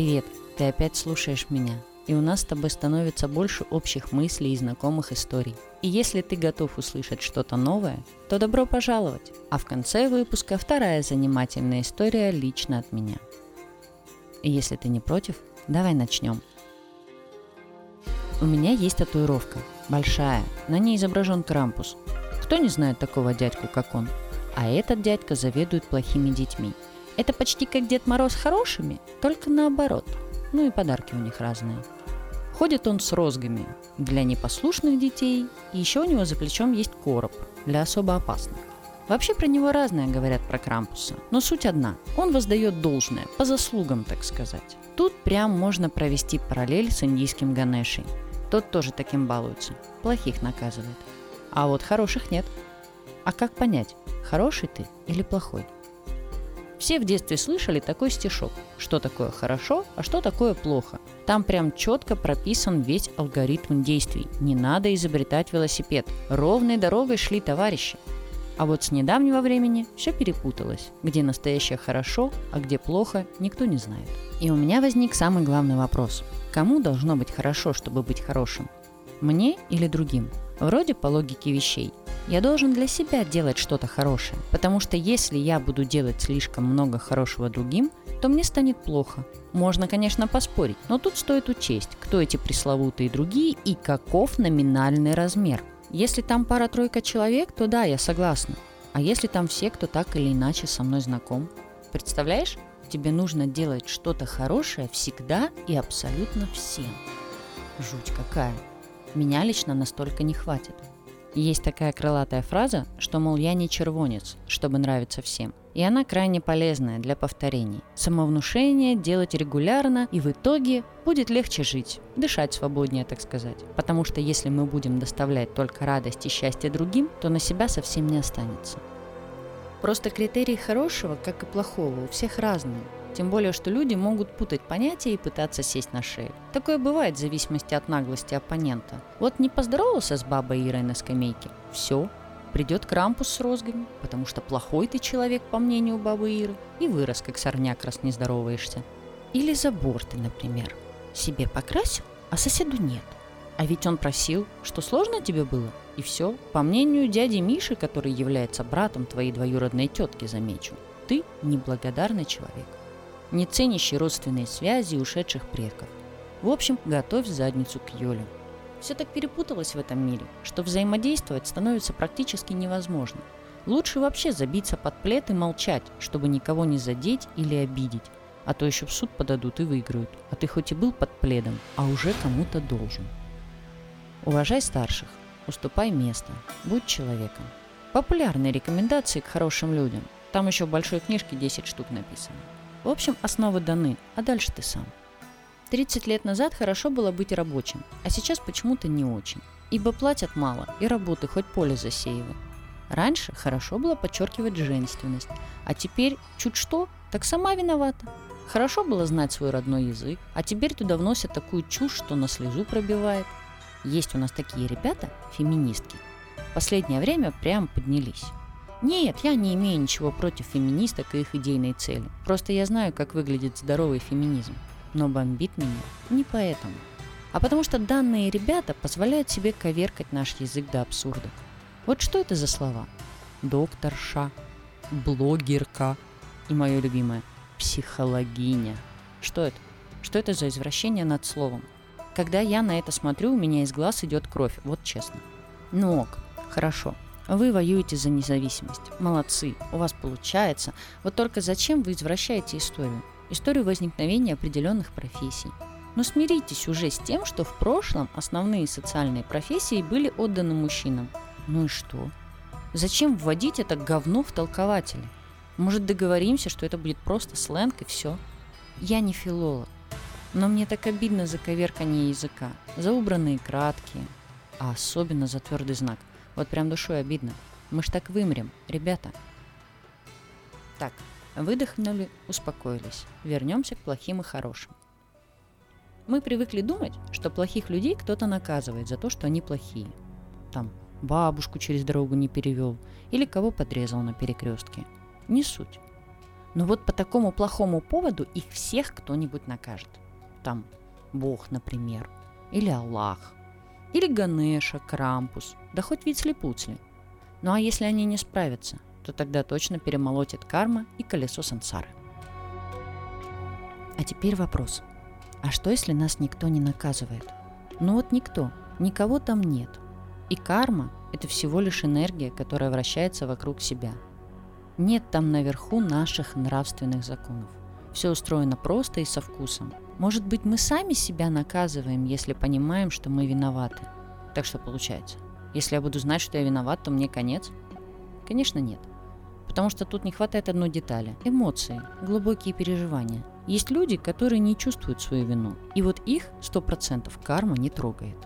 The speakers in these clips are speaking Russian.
Привет, ты опять слушаешь меня, и у нас с тобой становится больше общих мыслей и знакомых историй. И если ты готов услышать что-то новое, то добро пожаловать. А в конце выпуска вторая занимательная история лично от меня. И если ты не против, давай начнем. У меня есть татуировка, большая, на ней изображен Крампус. Кто не знает такого дядьку, как он? А этот дядька заведует плохими детьми. Это почти как Дед Мороз хорошими, только наоборот. Ну и подарки у них разные. Ходит он с розгами для непослушных детей, и еще у него за плечом есть короб для особо опасных. Вообще про него разное говорят про Крампуса, но суть одна. Он воздает должное, по заслугам, так сказать. Тут прям можно провести параллель с индийским Ганешей. Тот тоже таким балуется, плохих наказывает. А вот хороших нет. А как понять, хороший ты или плохой? Все в детстве слышали такой стишок, что такое хорошо, а что такое плохо. Там прям четко прописан весь алгоритм действий. Не надо изобретать велосипед. Ровной дорогой шли товарищи. А вот с недавнего времени все перепуталось. Где настоящее хорошо, а где плохо, никто не знает. И у меня возник самый главный вопрос. Кому должно быть хорошо, чтобы быть хорошим? Мне или другим? Вроде по логике вещей. Я должен для себя делать что-то хорошее, потому что если я буду делать слишком много хорошего другим, то мне станет плохо. Можно, конечно, поспорить, но тут стоит учесть, кто эти пресловутые другие и каков номинальный размер. Если там пара-тройка человек, то да, я согласна. А если там все, кто так или иначе со мной знаком? Представляешь? Тебе нужно делать что-то хорошее всегда и абсолютно всем. Жуть какая. Меня лично настолько не хватит. Есть такая крылатая фраза, что, мол, я не червонец, чтобы нравиться всем. И она крайне полезная для повторений. Самовнушение делать регулярно, и в итоге будет легче жить, дышать свободнее, так сказать. Потому что если мы будем доставлять только радость и счастье другим, то на себя совсем не останется. Просто критерии хорошего, как и плохого, у всех разные. Тем более, что люди могут путать понятия и пытаться сесть на шею. Такое бывает в зависимости от наглости оппонента. Вот не поздоровался с бабой Ирой на скамейке. Все, придет Крампус с розгами, потому что плохой ты человек, по мнению бабы Иры, и вырос, как сорняк, раз не здороваешься. Или забор ты, например, себе покрасил, а соседу нет. А ведь он просил, что сложно тебе было? И все, по мнению дяди Миши, который является братом твоей двоюродной тетки, замечу, ты неблагодарный человек не ценящий родственные связи ушедших предков. В общем, готовь задницу к Йоле. Все так перепуталось в этом мире, что взаимодействовать становится практически невозможно. Лучше вообще забиться под плед и молчать, чтобы никого не задеть или обидеть. А то еще в суд подадут и выиграют. А ты хоть и был под пледом, а уже кому-то должен. Уважай старших, уступай место, будь человеком. Популярные рекомендации к хорошим людям. Там еще в большой книжке 10 штук написано. В общем, основы даны, а дальше ты сам. 30 лет назад хорошо было быть рабочим, а сейчас почему-то не очень. Ибо платят мало, и работы хоть поле засеивай. Раньше хорошо было подчеркивать женственность, а теперь чуть что, так сама виновата. Хорошо было знать свой родной язык, а теперь туда вносят такую чушь, что на слезу пробивает. Есть у нас такие ребята, феминистки. В последнее время прям поднялись. Нет, я не имею ничего против феминисток и их идейной цели. Просто я знаю, как выглядит здоровый феминизм. Но бомбит меня не поэтому. А потому что данные ребята позволяют себе коверкать наш язык до абсурда. Вот что это за слова? Докторша, блогерка и мое любимое – психологиня. Что это? Что это за извращение над словом? Когда я на это смотрю, у меня из глаз идет кровь, вот честно. Ну ок, хорошо, вы воюете за независимость. Молодцы, у вас получается. Вот только зачем вы извращаете историю? Историю возникновения определенных профессий. Но смиритесь уже с тем, что в прошлом основные социальные профессии были отданы мужчинам. Ну и что? Зачем вводить это говно в толкователи? Может договоримся, что это будет просто сленг и все? Я не филолог, но мне так обидно за коверкание языка, за убранные краткие, а особенно за твердый знак. Вот прям душой обидно. Мы ж так вымрем, ребята. Так, выдохнули, успокоились. Вернемся к плохим и хорошим. Мы привыкли думать, что плохих людей кто-то наказывает за то, что они плохие. Там бабушку через дорогу не перевел или кого подрезал на перекрестке. Не суть. Но вот по такому плохому поводу их всех кто-нибудь накажет. Там Бог, например, или Аллах, или Ганеша, Крампус, да хоть Вицли-Пуцли. Ну а если они не справятся, то тогда точно перемолотит карма и колесо сансары. А теперь вопрос. А что если нас никто не наказывает? Ну вот никто, никого там нет. И карма – это всего лишь энергия, которая вращается вокруг себя. Нет там наверху наших нравственных законов. Все устроено просто и со вкусом. Может быть, мы сами себя наказываем, если понимаем, что мы виноваты. Так что получается, если я буду знать, что я виноват, то мне конец? Конечно, нет. Потому что тут не хватает одной детали – эмоции, глубокие переживания. Есть люди, которые не чувствуют свою вину, и вот их 100% карма не трогает.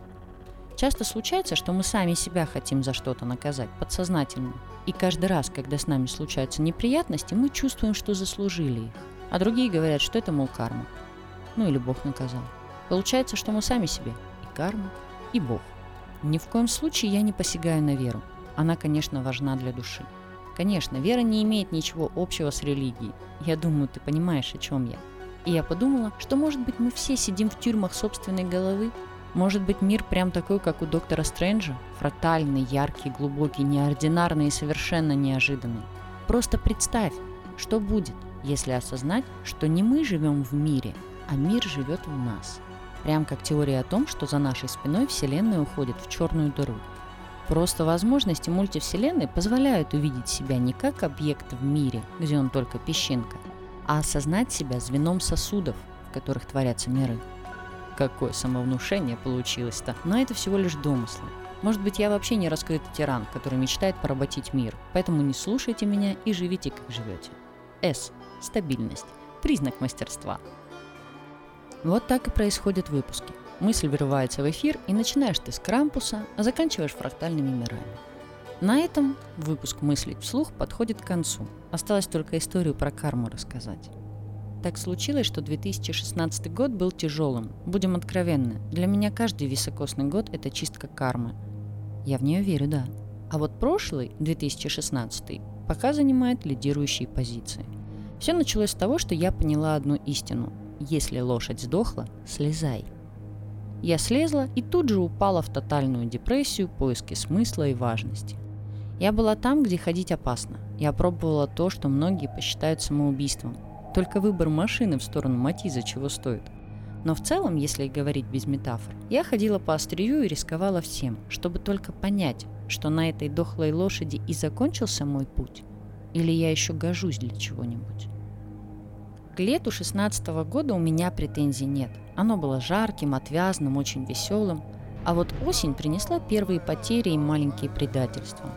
Часто случается, что мы сами себя хотим за что-то наказать, подсознательно. И каждый раз, когда с нами случаются неприятности, мы чувствуем, что заслужили их. А другие говорят, что это, мол, карма. Ну или Бог наказал. Получается, что мы сами себе и карма, и Бог. Ни в коем случае я не посягаю на веру. Она, конечно, важна для души. Конечно, вера не имеет ничего общего с религией. Я думаю, ты понимаешь, о чем я. И я подумала, что может быть мы все сидим в тюрьмах собственной головы? Может быть мир прям такой, как у доктора Стрэнджа? Фрактальный, яркий, глубокий, неординарный и совершенно неожиданный. Просто представь, что будет, если осознать, что не мы живем в мире, а мир живет в нас. Прям как теория о том, что за нашей спиной Вселенная уходит в черную дыру. Просто возможности мультивселенной позволяют увидеть себя не как объект в мире, где он только песчинка, а осознать себя звеном сосудов, в которых творятся миры. Какое самовнушение получилось-то. Но это всего лишь домыслы. Может быть, я вообще не раскрытый тиран, который мечтает поработить мир. Поэтому не слушайте меня и живите, как живете. С. Стабильность. Признак мастерства. Вот так и происходят выпуски. Мысль вырывается в эфир, и начинаешь ты с крампуса, а заканчиваешь фрактальными мирами. На этом выпуск «Мыслить вслух» подходит к концу. Осталось только историю про карму рассказать. Так случилось, что 2016 год был тяжелым. Будем откровенны, для меня каждый високосный год – это чистка кармы. Я в нее верю, да. А вот прошлый, 2016, пока занимает лидирующие позиции. Все началось с того, что я поняла одну истину. Если лошадь сдохла, слезай. Я слезла и тут же упала в тотальную депрессию, поиски смысла и важности. Я была там, где ходить опасно. Я пробовала то, что многие посчитают самоубийством. Только выбор машины в сторону Матиза чего стоит. Но в целом, если говорить без метафор, я ходила по острию и рисковала всем, чтобы только понять, что на этой дохлой лошади и закончился мой путь, или я еще гожусь для чего-нибудь. К лету 16 года у меня претензий нет. Оно было жарким, отвязным, очень веселым. А вот осень принесла первые потери и маленькие предательства.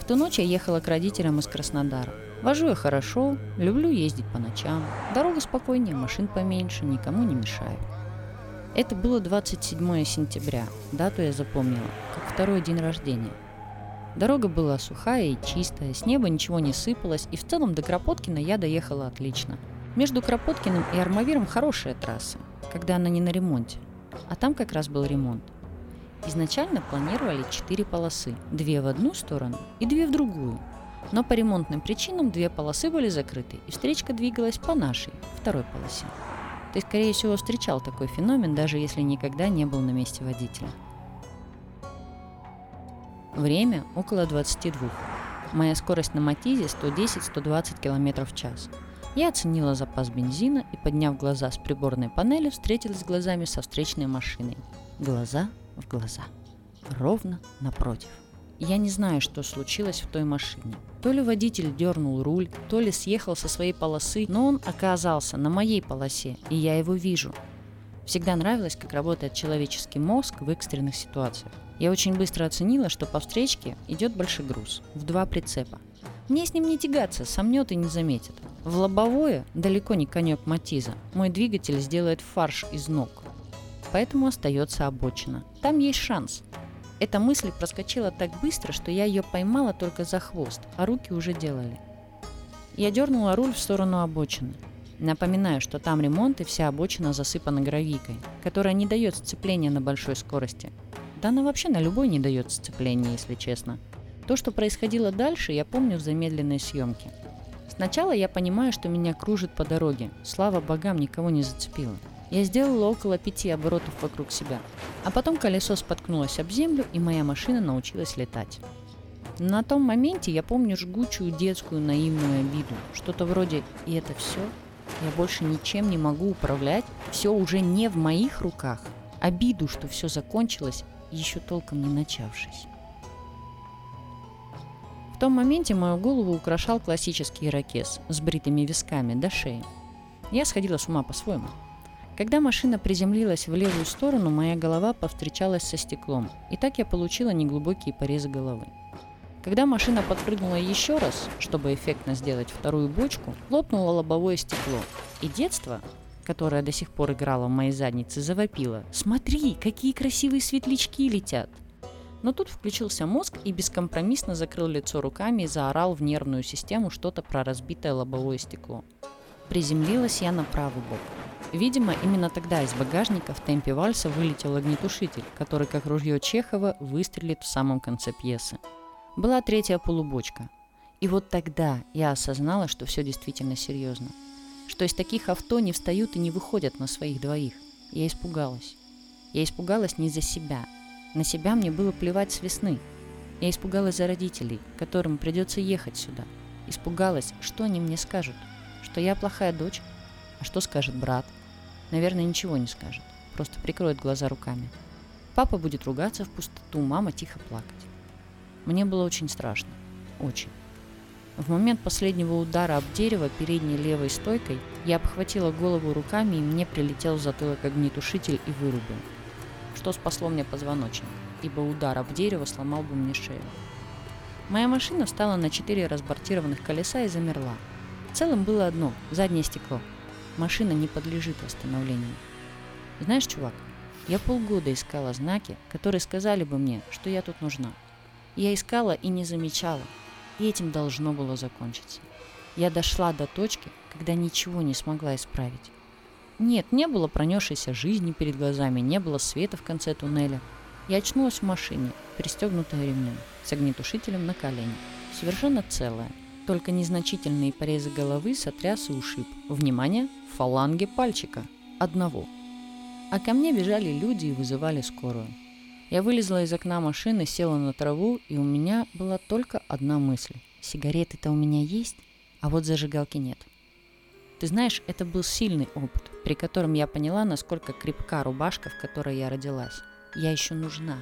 В ту ночь я ехала к родителям из Краснодара. Вожу я хорошо, люблю ездить по ночам. Дорога спокойнее, машин поменьше, никому не мешаю. Это было 27 сентября, дату я запомнила, как второй день рождения. Дорога была сухая и чистая, с неба ничего не сыпалось, и в целом до Кропоткина я доехала отлично – между Кропоткиным и Армавиром хорошая трасса, когда она не на ремонте. А там как раз был ремонт. Изначально планировали четыре полосы, две в одну сторону и две в другую. Но по ремонтным причинам две полосы были закрыты, и встречка двигалась по нашей, второй полосе. Ты, скорее всего, встречал такой феномен, даже если никогда не был на месте водителя. Время около 22. Моя скорость на Матизе 110-120 км в час – я оценила запас бензина и, подняв глаза с приборной панели, встретилась глазами со встречной машиной. Глаза в глаза. Ровно напротив. Я не знаю, что случилось в той машине. То ли водитель дернул руль, то ли съехал со своей полосы, но он оказался на моей полосе, и я его вижу. Всегда нравилось, как работает человеческий мозг в экстренных ситуациях. Я очень быстро оценила, что по встречке идет большой груз, в два прицепа. Мне с ним не тягаться, сомнет и не заметит. В лобовое далеко не конек Матиза. Мой двигатель сделает фарш из ног. Поэтому остается обочина. Там есть шанс. Эта мысль проскочила так быстро, что я ее поймала только за хвост, а руки уже делали. Я дернула руль в сторону обочины. Напоминаю, что там ремонт и вся обочина засыпана гравийкой, которая не дает сцепления на большой скорости. Да она вообще на любой не дает сцепления, если честно. То, что происходило дальше, я помню в замедленной съемке – Сначала я понимаю, что меня кружит по дороге. Слава богам, никого не зацепило. Я сделала около пяти оборотов вокруг себя. А потом колесо споткнулось об землю, и моя машина научилась летать. На том моменте я помню жгучую детскую наивную обиду. Что-то вроде «и это все?» Я больше ничем не могу управлять, все уже не в моих руках. Обиду, что все закончилось, еще толком не начавшись. В том моменте мою голову украшал классический ирокез с бритыми висками до шеи. Я сходила с ума по-своему. Когда машина приземлилась в левую сторону, моя голова повстречалась со стеклом, и так я получила неглубокие порезы головы. Когда машина подпрыгнула еще раз, чтобы эффектно сделать вторую бочку, лопнуло лобовое стекло. И детство, которое до сих пор играло в моей заднице, завопило. «Смотри, какие красивые светлячки летят!» Но тут включился мозг и бескомпромиссно закрыл лицо руками и заорал в нервную систему что-то про разбитое лобовое стекло. Приземлилась я на правый бок. Видимо, именно тогда из багажника в темпе вальса вылетел огнетушитель, который, как ружье Чехова, выстрелит в самом конце пьесы была третья полубочка. И вот тогда я осознала, что все действительно серьезно. Что из таких авто не встают и не выходят на своих двоих. Я испугалась. Я испугалась не за себя. На себя мне было плевать с весны. Я испугалась за родителей, которым придется ехать сюда. Испугалась, что они мне скажут. Что я плохая дочь. А что скажет брат? Наверное, ничего не скажет. Просто прикроет глаза руками. Папа будет ругаться в пустоту, мама тихо плакать. Мне было очень страшно. Очень. В момент последнего удара об дерево передней левой стойкой я обхватила голову руками и мне прилетел в затылок огнетушитель и вырубил. Что спасло мне позвоночник, ибо удар об дерево сломал бы мне шею. Моя машина встала на четыре разбортированных колеса и замерла. В целом было одно – заднее стекло. Машина не подлежит восстановлению. Знаешь, чувак, я полгода искала знаки, которые сказали бы мне, что я тут нужна – я искала и не замечала, и этим должно было закончиться. Я дошла до точки, когда ничего не смогла исправить. Нет, не было пронесшейся жизни перед глазами, не было света в конце туннеля. Я очнулась в машине, пристегнутая ремнем, с огнетушителем на колене, совершенно целая. Только незначительные порезы головы сотряс и ушиб. Внимание! Фаланги пальчика. Одного. А ко мне бежали люди и вызывали скорую. Я вылезла из окна машины, села на траву, и у меня была только одна мысль. Сигареты-то у меня есть, а вот зажигалки нет. Ты знаешь, это был сильный опыт, при котором я поняла, насколько крепка рубашка, в которой я родилась. Я еще нужна.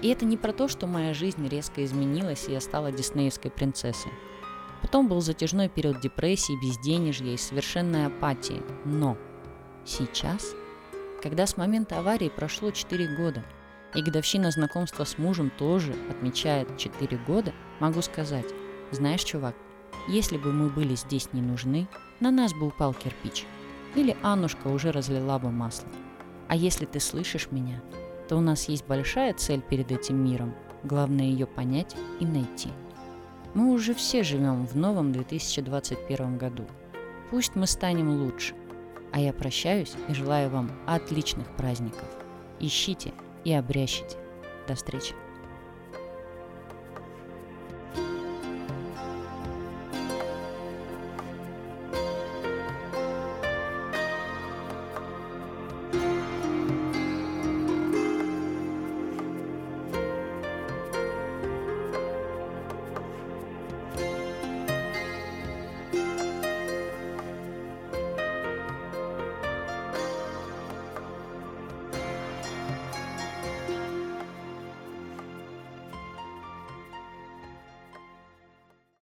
И это не про то, что моя жизнь резко изменилась, и я стала диснеевской принцессой. Потом был затяжной период депрессии, безденежья и совершенной апатии. Но сейчас, когда с момента аварии прошло 4 года – и годовщина знакомства с мужем тоже отмечает 4 года, могу сказать, знаешь, чувак, если бы мы были здесь не нужны, на нас бы упал кирпич. Или Аннушка уже разлила бы масло. А если ты слышишь меня, то у нас есть большая цель перед этим миром. Главное ее понять и найти. Мы уже все живем в новом 2021 году. Пусть мы станем лучше. А я прощаюсь и желаю вам отличных праздников. Ищите и обрящите. До встречи.